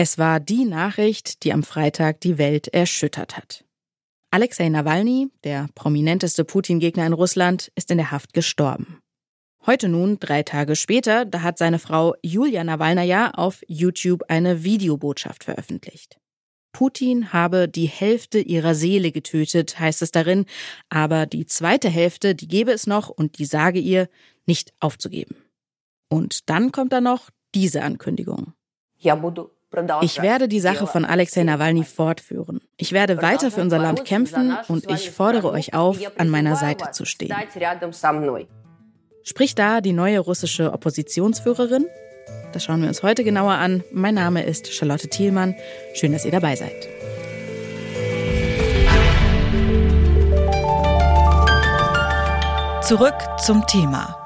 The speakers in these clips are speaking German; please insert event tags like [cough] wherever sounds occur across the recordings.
Es war die Nachricht, die am Freitag die Welt erschüttert hat. Alexei Nawalny, der prominenteste Putin-Gegner in Russland, ist in der Haft gestorben. Heute nun, drei Tage später, da hat seine Frau Julia Nawalnaja auf YouTube eine Videobotschaft veröffentlicht. Putin habe die Hälfte ihrer Seele getötet, heißt es darin, aber die zweite Hälfte, die gebe es noch und die sage ihr, nicht aufzugeben. Und dann kommt da noch diese Ankündigung. Ich werde die Sache von Alexei Nawalny fortführen. Ich werde weiter für unser Land kämpfen und ich fordere euch auf, an meiner Seite zu stehen. Spricht da die neue russische Oppositionsführerin? Das schauen wir uns heute genauer an. Mein Name ist Charlotte Thielmann. Schön, dass ihr dabei seid. Zurück zum Thema.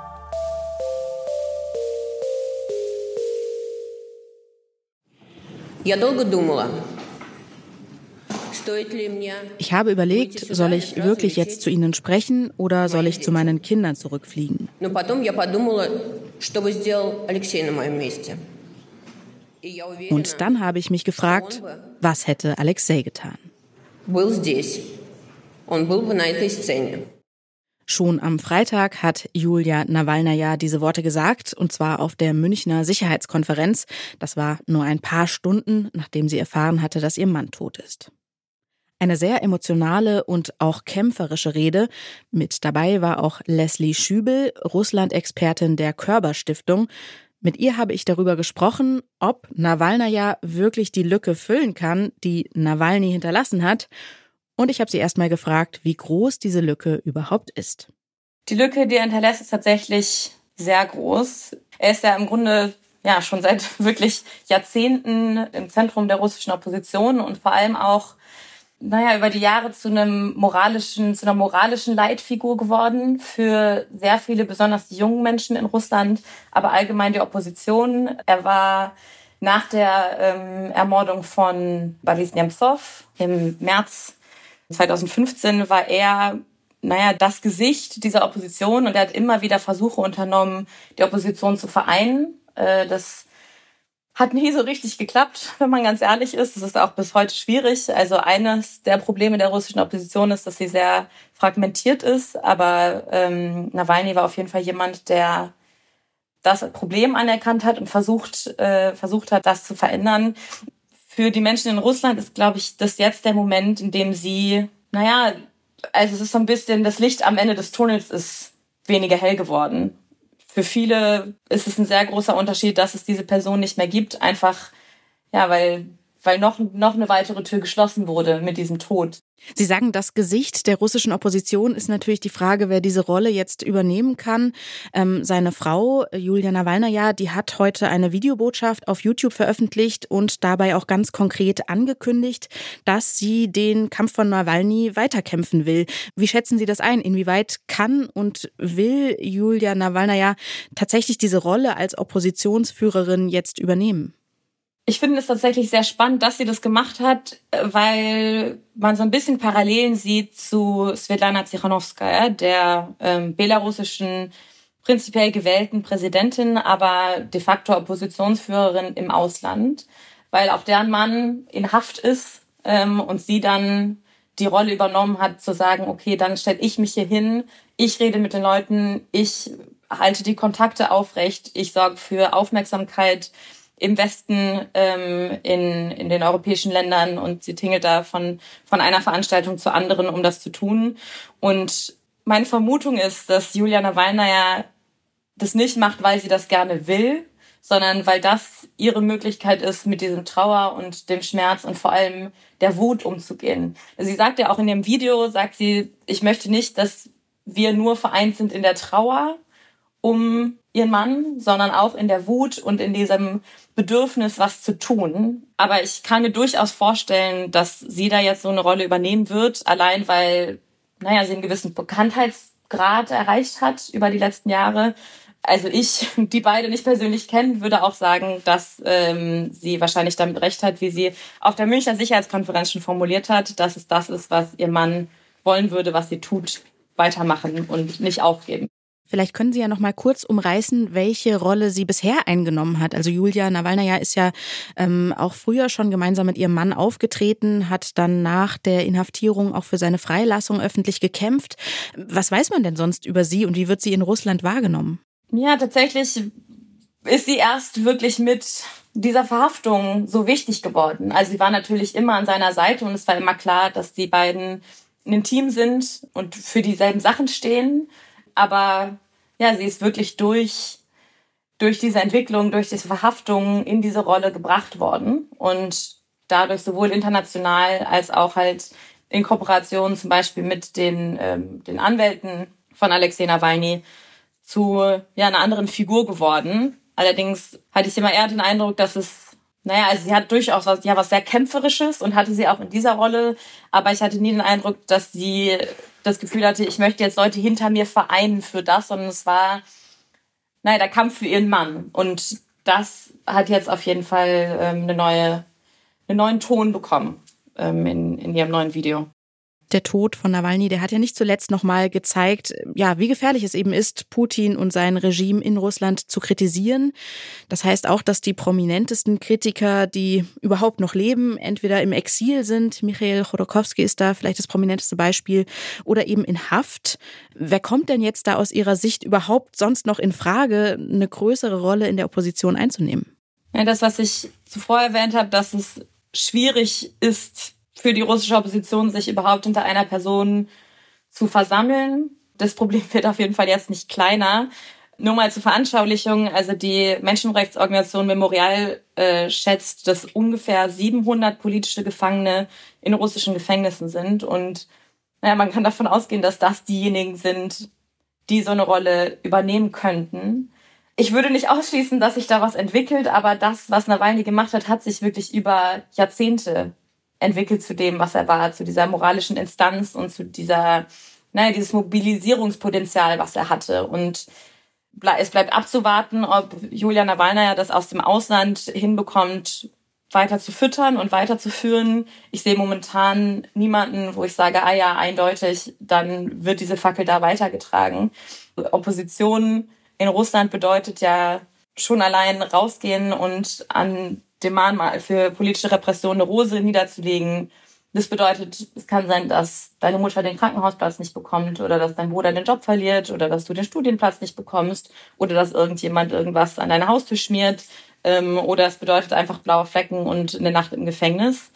Ich habe überlegt, soll ich wirklich jetzt zu Ihnen sprechen oder soll ich zu meinen Kindern zurückfliegen? Und dann habe ich mich gefragt, was hätte Alexei getan? Schon am Freitag hat Julia Nawalnaja diese Worte gesagt, und zwar auf der Münchner Sicherheitskonferenz. Das war nur ein paar Stunden, nachdem sie erfahren hatte, dass ihr Mann tot ist. Eine sehr emotionale und auch kämpferische Rede. Mit dabei war auch Leslie Schübel, Russland-Expertin der Körber-Stiftung. Mit ihr habe ich darüber gesprochen, ob Nawalnaja wirklich die Lücke füllen kann, die Nawalny hinterlassen hat. Und ich habe sie erstmal gefragt, wie groß diese Lücke überhaupt ist. Die Lücke, die er hinterlässt, ist tatsächlich sehr groß. Er ist ja im Grunde ja schon seit [laughs] wirklich Jahrzehnten im Zentrum der russischen Opposition und vor allem auch naja, über die Jahre zu einem moralischen, zu einer moralischen Leitfigur geworden für sehr viele, besonders die jungen Menschen in Russland, aber allgemein die Opposition. Er war nach der ähm, Ermordung von Boris Nemtsov im März 2015 war er naja, das Gesicht dieser Opposition und er hat immer wieder Versuche unternommen, die Opposition zu vereinen. Äh, das hat nie so richtig geklappt, wenn man ganz ehrlich ist. Es ist auch bis heute schwierig. Also eines der Probleme der russischen Opposition ist, dass sie sehr fragmentiert ist. Aber ähm, Nawalny war auf jeden Fall jemand, der das Problem anerkannt hat und versucht, äh, versucht hat, das zu verändern. Für die Menschen in Russland ist, glaube ich, das jetzt der Moment, in dem sie, naja, also es ist so ein bisschen, das Licht am Ende des Tunnels ist weniger hell geworden. Für viele ist es ein sehr großer Unterschied, dass es diese Person nicht mehr gibt, einfach ja, weil weil noch, noch eine weitere Tür geschlossen wurde mit diesem Tod. Sie sagen, das Gesicht der russischen Opposition ist natürlich die Frage, wer diese Rolle jetzt übernehmen kann. Ähm, seine Frau, Julia Nawalnaja, die hat heute eine Videobotschaft auf YouTube veröffentlicht und dabei auch ganz konkret angekündigt, dass sie den Kampf von Nawalny weiterkämpfen will. Wie schätzen Sie das ein? Inwieweit kann und will Julia Nawalnaja tatsächlich diese Rolle als Oppositionsführerin jetzt übernehmen? Ich finde es tatsächlich sehr spannend, dass sie das gemacht hat, weil man so ein bisschen Parallelen sieht zu Svetlana Tsikhanowskaja, der ähm, belarussischen prinzipiell gewählten Präsidentin, aber de facto Oppositionsführerin im Ausland, weil auch deren Mann in Haft ist ähm, und sie dann die Rolle übernommen hat, zu sagen, okay, dann stelle ich mich hier hin, ich rede mit den Leuten, ich halte die Kontakte aufrecht, ich sorge für Aufmerksamkeit, im Westen ähm, in, in den europäischen Ländern und sie tingelt da von, von einer Veranstaltung zur anderen, um das zu tun. Und meine Vermutung ist, dass Julia Nawalnaja das nicht macht, weil sie das gerne will, sondern weil das ihre Möglichkeit ist, mit diesem Trauer und dem Schmerz und vor allem der Wut umzugehen. Sie sagt ja auch in dem Video, sagt sie, ich möchte nicht, dass wir nur vereint sind in der Trauer um ihren Mann, sondern auch in der Wut und in diesem Bedürfnis, was zu tun. Aber ich kann mir durchaus vorstellen, dass sie da jetzt so eine Rolle übernehmen wird, allein weil, naja, sie einen gewissen Bekanntheitsgrad erreicht hat über die letzten Jahre. Also ich, [laughs] die beide nicht persönlich kennen, würde auch sagen, dass ähm, sie wahrscheinlich damit recht hat, wie sie auf der Münchner Sicherheitskonferenz schon formuliert hat, dass es das ist, was ihr Mann wollen würde, was sie tut, weitermachen und nicht aufgeben. Vielleicht können Sie ja noch mal kurz umreißen, welche Rolle sie bisher eingenommen hat. Also Julia Nawalnaja ist ja ähm, auch früher schon gemeinsam mit ihrem Mann aufgetreten, hat dann nach der Inhaftierung auch für seine Freilassung öffentlich gekämpft. Was weiß man denn sonst über sie und wie wird sie in Russland wahrgenommen? Ja, tatsächlich ist sie erst wirklich mit dieser Verhaftung so wichtig geworden. Also sie war natürlich immer an seiner Seite und es war immer klar, dass die beiden ein Team sind und für dieselben Sachen stehen. Aber ja, sie ist wirklich durch, durch diese Entwicklung, durch diese Verhaftung in diese Rolle gebracht worden und dadurch sowohl international als auch halt in Kooperation zum Beispiel mit den, ähm, den Anwälten von Alexei Nawalny zu ja, einer anderen Figur geworden. Allerdings hatte ich immer eher den Eindruck, dass es, naja, also sie hat durchaus was, ja, was sehr Kämpferisches und hatte sie auch in dieser Rolle, aber ich hatte nie den Eindruck, dass sie das Gefühl hatte, ich möchte jetzt Leute hinter mir vereinen für das, sondern es war, naja, der Kampf für ihren Mann. Und das hat jetzt auf jeden Fall ähm, eine neue, einen neuen Ton bekommen ähm, in, in ihrem neuen Video der Tod von Nawalny, der hat ja nicht zuletzt nochmal gezeigt, ja, wie gefährlich es eben ist, Putin und sein Regime in Russland zu kritisieren. Das heißt auch, dass die prominentesten Kritiker, die überhaupt noch leben, entweder im Exil sind, Michael Chodorkowski ist da vielleicht das prominenteste Beispiel, oder eben in Haft. Wer kommt denn jetzt da aus Ihrer Sicht überhaupt sonst noch in Frage, eine größere Rolle in der Opposition einzunehmen? Ja, das, was ich zuvor erwähnt habe, dass es schwierig ist, für die russische Opposition, sich überhaupt hinter einer Person zu versammeln. Das Problem wird auf jeden Fall jetzt nicht kleiner. Nur mal zur Veranschaulichung, also die Menschenrechtsorganisation Memorial äh, schätzt, dass ungefähr 700 politische Gefangene in russischen Gefängnissen sind. Und naja, man kann davon ausgehen, dass das diejenigen sind, die so eine Rolle übernehmen könnten. Ich würde nicht ausschließen, dass sich da was entwickelt, aber das, was Nawalny gemacht hat, hat sich wirklich über Jahrzehnte entwickelt zu dem, was er war, zu dieser moralischen Instanz und zu dieser, naja, dieses Mobilisierungspotenzial, was er hatte. Und es bleibt abzuwarten, ob Julia Nawalna das aus dem Ausland hinbekommt, weiter zu füttern und weiterzuführen. Ich sehe momentan niemanden, wo ich sage, ah ja, eindeutig, dann wird diese Fackel da weitergetragen. Opposition in Russland bedeutet ja schon allein rausgehen und an dem Mahnmal für politische Repression eine Rose niederzulegen. Das bedeutet, es kann sein, dass deine Mutter den Krankenhausplatz nicht bekommt oder dass dein Bruder den Job verliert oder dass du den Studienplatz nicht bekommst oder dass irgendjemand irgendwas an deine Haustür schmiert ähm, oder es bedeutet einfach blaue Flecken und eine Nacht im Gefängnis.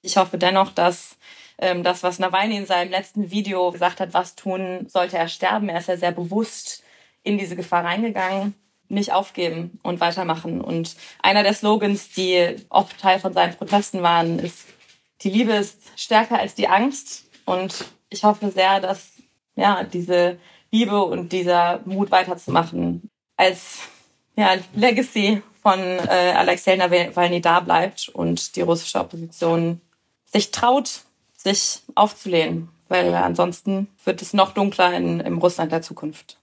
Ich hoffe dennoch, dass ähm, das, was Nawalny in seinem letzten Video gesagt hat, was tun, sollte er sterben. Er ist ja sehr bewusst in diese Gefahr reingegangen nicht aufgeben und weitermachen. Und einer der Slogans, die oft Teil von seinen Protesten waren, ist, die Liebe ist stärker als die Angst. Und ich hoffe sehr, dass ja, diese Liebe und dieser Mut weiterzumachen als ja, Legacy von äh, Alexei Nawalny da bleibt und die russische Opposition sich traut, sich aufzulehnen. Weil ansonsten wird es noch dunkler in, im Russland der Zukunft.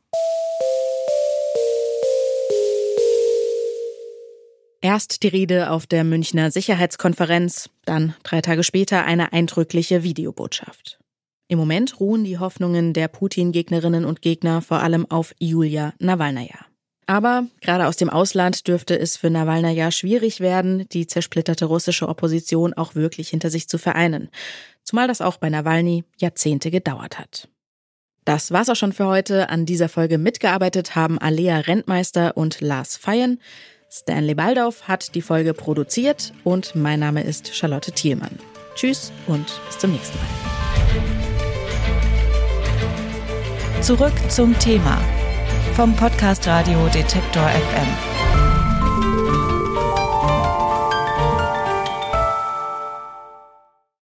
Erst die Rede auf der Münchner Sicherheitskonferenz, dann drei Tage später eine eindrückliche Videobotschaft. Im Moment ruhen die Hoffnungen der Putin-Gegnerinnen und Gegner vor allem auf Julia Nawalnaja. Aber gerade aus dem Ausland dürfte es für Nawalnaja schwierig werden, die zersplitterte russische Opposition auch wirklich hinter sich zu vereinen. Zumal das auch bei Nawalny Jahrzehnte gedauert hat. Das war's auch schon für heute. An dieser Folge mitgearbeitet haben Alea Rentmeister und Lars Feyen. Stanley Baldauf hat die Folge produziert und mein Name ist Charlotte Thielmann. Tschüss und bis zum nächsten Mal. Zurück zum Thema vom Podcast Radio Detektor FM.